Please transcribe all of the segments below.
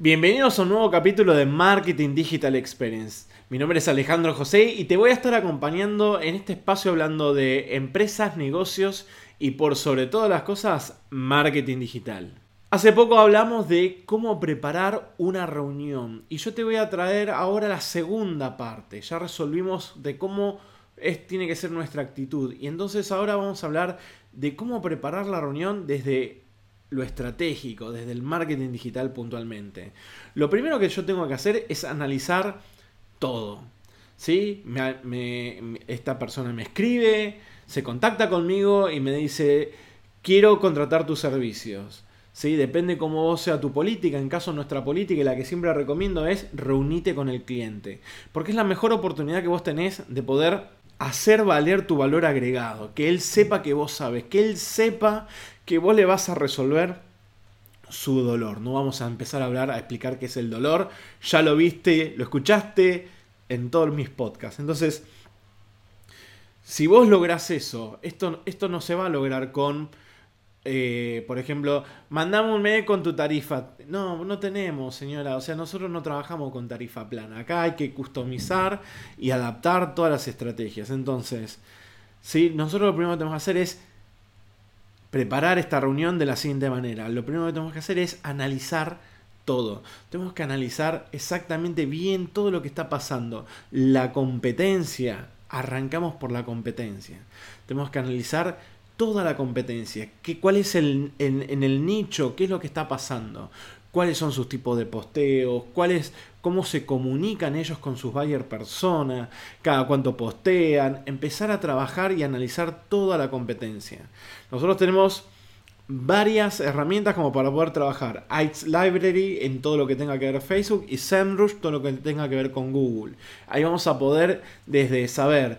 Bienvenidos a un nuevo capítulo de Marketing Digital Experience. Mi nombre es Alejandro José y te voy a estar acompañando en este espacio hablando de empresas, negocios y por sobre todas las cosas, marketing digital. Hace poco hablamos de cómo preparar una reunión y yo te voy a traer ahora la segunda parte. Ya resolvimos de cómo es, tiene que ser nuestra actitud y entonces ahora vamos a hablar de cómo preparar la reunión desde lo estratégico, desde el marketing digital puntualmente. Lo primero que yo tengo que hacer es analizar todo. ¿Sí? esta persona me escribe, se contacta conmigo y me dice, quiero contratar tus servicios. ¿Sí? Depende cómo sea tu política. En caso nuestra política, y la que siempre recomiendo es reunite con el cliente. Porque es la mejor oportunidad que vos tenés de poder hacer valer tu valor agregado. Que él sepa que vos sabes. Que él sepa que vos le vas a resolver su dolor. No vamos a empezar a hablar, a explicar qué es el dolor. Ya lo viste, lo escuchaste en todos mis podcasts. Entonces, si vos lográs eso, esto, esto no se va a lograr con, eh, por ejemplo, mandame un mail con tu tarifa. No, no tenemos, señora. O sea, nosotros no trabajamos con tarifa plana. Acá hay que customizar y adaptar todas las estrategias. Entonces, ¿sí? nosotros lo primero que tenemos que hacer es preparar esta reunión de la siguiente manera. Lo primero que tenemos que hacer es analizar todo. Tenemos que analizar exactamente bien todo lo que está pasando. La competencia. Arrancamos por la competencia. Tenemos que analizar toda la competencia. ¿Qué, ¿Cuál es el, en, el nicho? ¿Qué es lo que está pasando? Cuáles son sus tipos de posteos, cuál cómo se comunican ellos con sus buyer personas, cada cuánto postean, empezar a trabajar y analizar toda la competencia. Nosotros tenemos varias herramientas como para poder trabajar. Ads Library en todo lo que tenga que ver Facebook y SEMrush todo lo que tenga que ver con Google. Ahí vamos a poder desde saber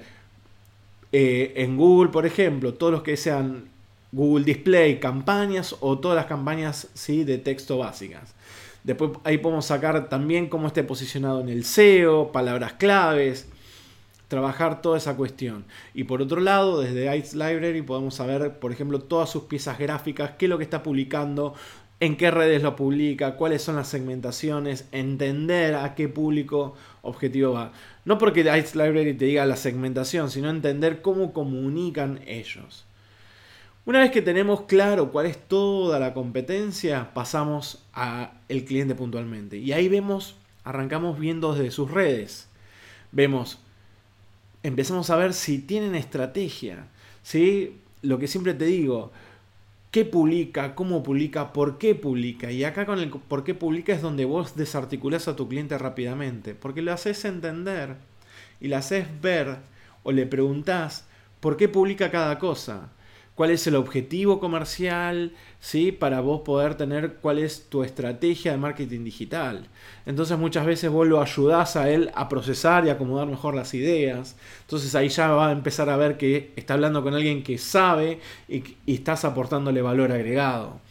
eh, en Google, por ejemplo, todos los que sean Google Display, campañas o todas las campañas ¿sí? de texto básicas. Después ahí podemos sacar también cómo esté posicionado en el SEO, palabras claves, trabajar toda esa cuestión. Y por otro lado, desde Ads Library podemos saber, por ejemplo, todas sus piezas gráficas, qué es lo que está publicando, en qué redes lo publica, cuáles son las segmentaciones, entender a qué público objetivo va. No porque Ads Library te diga la segmentación, sino entender cómo comunican ellos. Una vez que tenemos claro cuál es toda la competencia, pasamos al cliente puntualmente. Y ahí vemos, arrancamos viendo desde sus redes. Vemos, empezamos a ver si tienen estrategia. ¿sí? Lo que siempre te digo, qué publica, cómo publica, por qué publica. Y acá con el por qué publica es donde vos desarticulás a tu cliente rápidamente. Porque lo haces entender y le haces ver o le preguntás por qué publica cada cosa cuál es el objetivo comercial, ¿sí? Para vos poder tener cuál es tu estrategia de marketing digital. Entonces muchas veces vos lo ayudás a él a procesar y acomodar mejor las ideas. Entonces ahí ya va a empezar a ver que está hablando con alguien que sabe y, y estás aportándole valor agregado.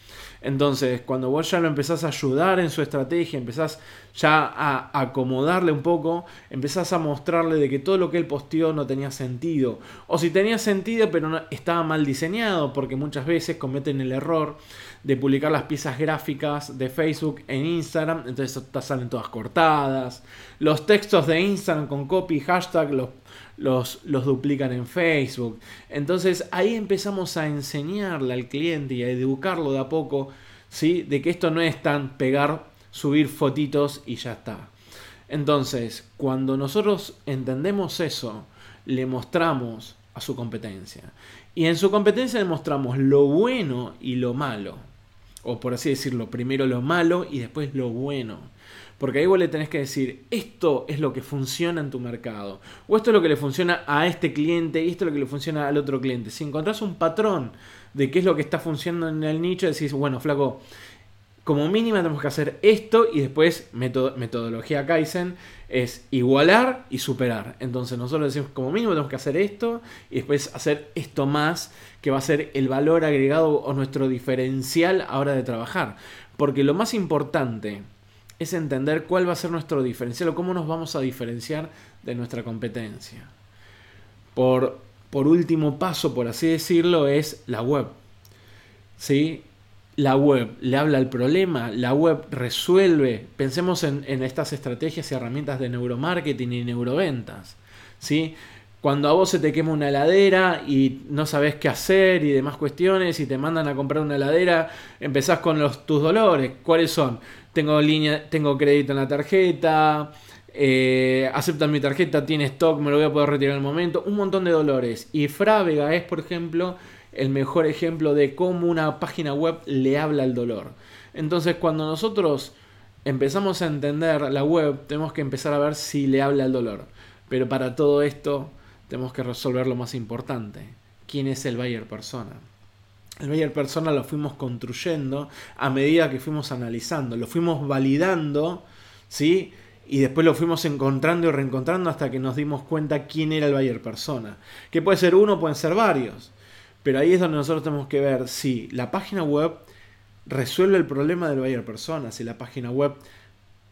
Entonces, cuando vos ya lo empezás a ayudar en su estrategia, empezás ya a acomodarle un poco, empezás a mostrarle de que todo lo que él posteó no tenía sentido. O si tenía sentido, pero estaba mal diseñado, porque muchas veces cometen el error de publicar las piezas gráficas de Facebook en Instagram, entonces salen todas cortadas. Los textos de Instagram con copy y hashtag los los, los duplican en Facebook. Entonces ahí empezamos a enseñarle al cliente y a educarlo de a poco, ¿sí? De que esto no es tan pegar, subir fotitos y ya está. Entonces, cuando nosotros entendemos eso, le mostramos a su competencia. Y en su competencia le mostramos lo bueno y lo malo. O por así decirlo, primero lo malo y después lo bueno. Porque ahí vos le tenés que decir, esto es lo que funciona en tu mercado. O esto es lo que le funciona a este cliente y esto es lo que le funciona al otro cliente. Si encontrás un patrón de qué es lo que está funcionando en el nicho, decís, bueno, flaco, como mínima tenemos que hacer esto y después metodología Kaizen es igualar y superar. Entonces nosotros decimos como mínimo tenemos que hacer esto y después hacer esto más que va a ser el valor agregado o nuestro diferencial a hora de trabajar. Porque lo más importante es entender cuál va a ser nuestro diferencial o cómo nos vamos a diferenciar de nuestra competencia. Por, por último paso, por así decirlo, es la web. ¿Sí? la web le habla al problema, la web resuelve. Pensemos en, estas estrategias y herramientas de neuromarketing y neuroventas. ¿sí? Cuando a vos se te quema una heladera y no sabes qué hacer y demás cuestiones y te mandan a comprar una heladera, empezás con los, tus dolores. ¿Cuáles son? Tengo, línea, tengo crédito en la tarjeta, eh, aceptan mi tarjeta, tiene stock, me lo voy a poder retirar en el momento. Un montón de dolores. Y Frávega es, por ejemplo, el mejor ejemplo de cómo una página web le habla al dolor. Entonces, cuando nosotros empezamos a entender la web, tenemos que empezar a ver si le habla al dolor. Pero para todo esto, tenemos que resolver lo más importante. ¿Quién es el buyer persona? El buyer persona lo fuimos construyendo a medida que fuimos analizando, lo fuimos validando, ¿sí? Y después lo fuimos encontrando y reencontrando hasta que nos dimos cuenta quién era el buyer persona. Que puede ser uno, pueden ser varios. Pero ahí es donde nosotros tenemos que ver si la página web resuelve el problema del buyer persona, si la página web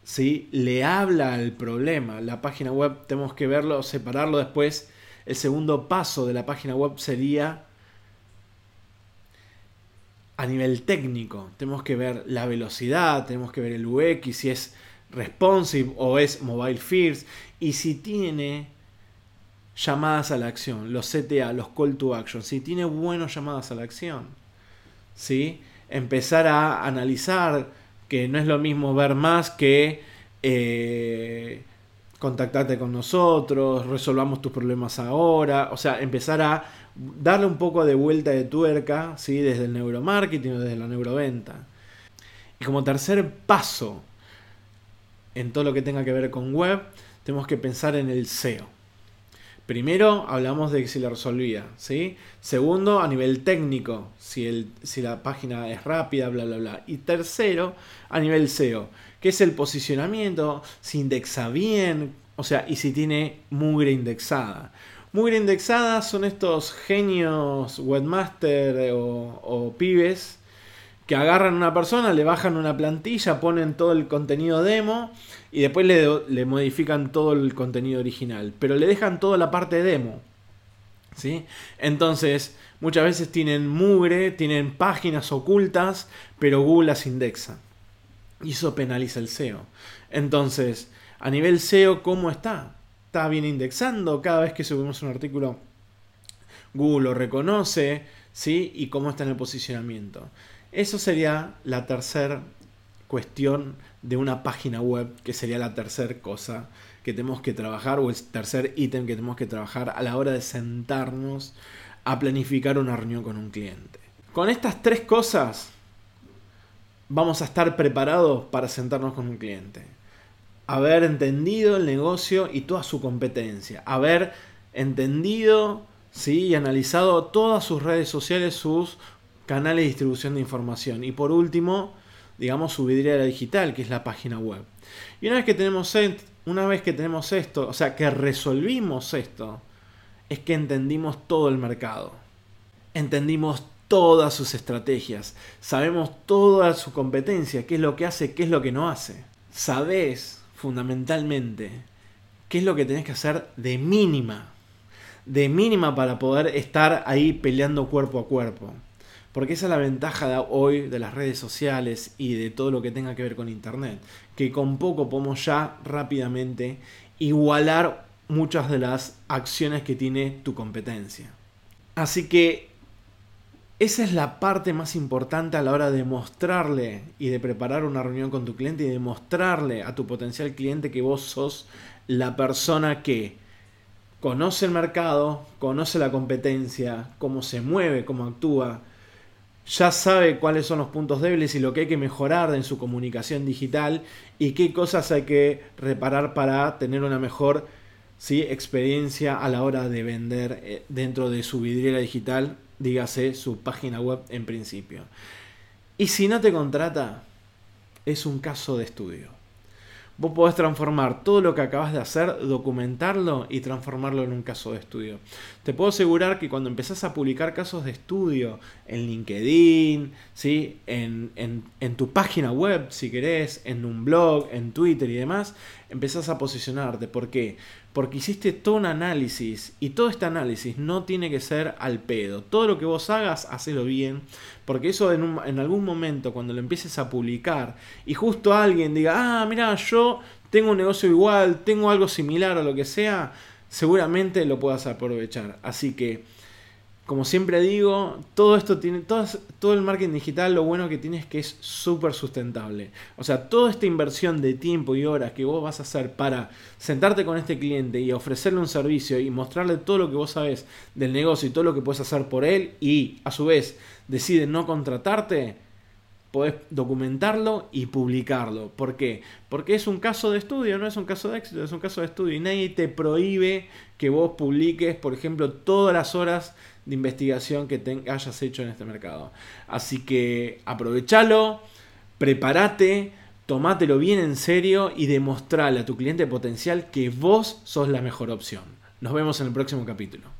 si le habla al problema. La página web tenemos que verlo, separarlo después. El segundo paso de la página web sería a nivel técnico. Tenemos que ver la velocidad, tenemos que ver el UX, si es responsive o es mobile first y si tiene llamadas a la acción, los CTA, los call to action, si tiene buenas llamadas a la acción, ¿sí? empezar a analizar que no es lo mismo ver más que eh, contactarte con nosotros, resolvamos tus problemas ahora, o sea, empezar a darle un poco de vuelta de tuerca, ¿sí? desde el neuromarketing o desde la neuroventa. Y como tercer paso en todo lo que tenga que ver con web, tenemos que pensar en el SEO. Primero hablamos de si la resolvía, ¿sí? Segundo, a nivel técnico, si, el, si la página es rápida, bla, bla, bla. Y tercero, a nivel SEO, que es el posicionamiento, si indexa bien, o sea, y si tiene mugre indexada. Mugre indexada son estos genios webmaster o, o pibes que agarran a una persona, le bajan una plantilla, ponen todo el contenido demo y después le, modifican todo el contenido original. Pero le dejan toda la parte demo. ¿sí? Entonces, muchas veces tienen mugre, tienen páginas ocultas, pero Google las indexa. Y eso penaliza el SEO. Entonces, a nivel SEO, ¿cómo está? ¿Está bien indexando? Cada vez que subimos un artículo, Google lo reconoce, ¿sí? Y cómo está en el posicionamiento. Eso sería la tercera cuestión de una página web, que sería la tercera cosa que tenemos que trabajar o el tercer ítem que tenemos que trabajar a la hora de sentarnos a planificar una reunión con un cliente. Con estas tres cosas vamos a estar preparados para sentarnos con un cliente. Haber entendido el negocio y toda su competencia. Haber entendido ¿sí? y analizado todas sus redes sociales, sus canales de distribución de información. Y por último, digamos, su vidriera digital, que es la página web. Y una vez que tenemos, una vez que tenemos esto, o sea, que resolvimos esto, es que entendimos todo el mercado. Entendimos todas sus estrategias. Sabemos toda su competencia, qué es lo que hace, qué es lo que no hace. Sabés, fundamentalmente, qué es lo que tenés que hacer de mínima. De mínima para poder estar ahí peleando cuerpo a cuerpo. Porque esa es la ventaja de hoy de las redes sociales y de todo lo que tenga que ver con Internet. Que con poco podemos ya rápidamente igualar muchas de las acciones que tiene tu competencia. Así que esa es la parte más importante a la hora de mostrarle y de preparar una reunión con tu cliente y de mostrarle a tu potencial cliente que vos sos la persona que conoce el mercado, conoce la competencia, cómo se mueve, cómo actúa, ya sabe cuáles son los puntos débiles y lo que hay que mejorar en su comunicación digital y qué cosas hay que reparar para tener una mejor ¿sí? experiencia a la hora de vender eh, dentro de su vidriera digital, dígase su página web en principio. Y si no te contrata, es un caso de estudio. Vos podés transformar todo lo que acabas de hacer, documentarlo y transformarlo en un caso de estudio. Te puedo asegurar que cuando empezás a publicar casos de estudio en LinkedIn, ¿sí? en, en tu página web, si querés, en un blog, en Twitter y demás, empezás a posicionarte. ¿Por qué? Porque hiciste todo un análisis y todo este análisis no tiene que ser al pedo. Todo lo que vos hagas, hacelo bien, porque eso en, en algún momento cuando lo empieces a publicar y justo alguien diga, ah, mira, yo tengo un negocio igual, tengo algo similar o lo que sea, seguramente lo puedas aprovechar. Así que como siempre digo, todo esto tiene, todo, todo el marketing digital lo bueno que tiene es que es súper sustentable. O sea, toda esta inversión de tiempo y horas que vos vas a hacer para sentarte con este cliente y ofrecerle un servicio y mostrarle todo lo que vos sabes del negocio y todo lo que puedes hacer por él y a su vez decide no contratarte, podés documentarlo y publicarlo. ¿Por qué? Porque es un caso de estudio, no es un caso de éxito, es un caso de estudio y nadie te prohíbe que vos publiques, por ejemplo, todas las horas de investigación que te hayas hecho en este mercado. Así que aprovechalo, prepárate, tomátelo bien en serio y demostrale a tu cliente potencial que vos sos la mejor opción. Nos vemos en el próximo capítulo.